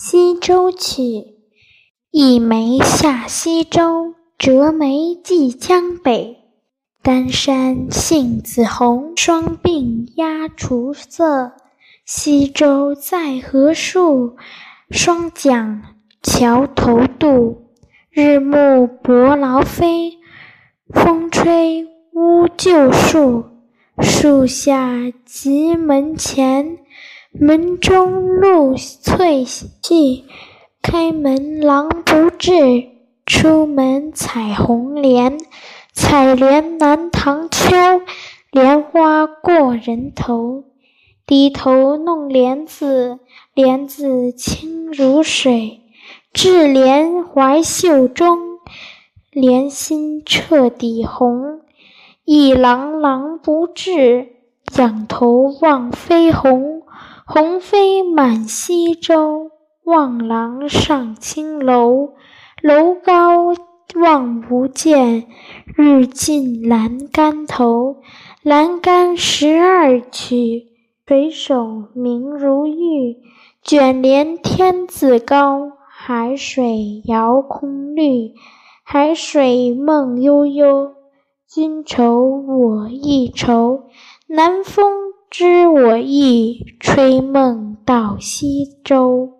西洲曲》一梅下西洲，折梅寄江北。丹山杏子红，双鬓鸦雏色。西洲在何处？双桨桥头渡。日暮伯劳飞，风吹乌桕树。树下急门前。门中露翠细，开门狼不至。出门采红莲，采莲南塘秋。莲花过人头，低头弄莲子，莲子清如水。置莲怀袖中，莲心彻底红。一郎郎不至，仰头望飞鸿。鸿飞满西洲，望郎上青楼。楼高望不见，日近栏杆头。栏杆十二曲，垂首明如玉。卷帘天自高，海水遥空绿。海水梦悠悠，君愁我亦愁。南风知我意，吹梦到西洲。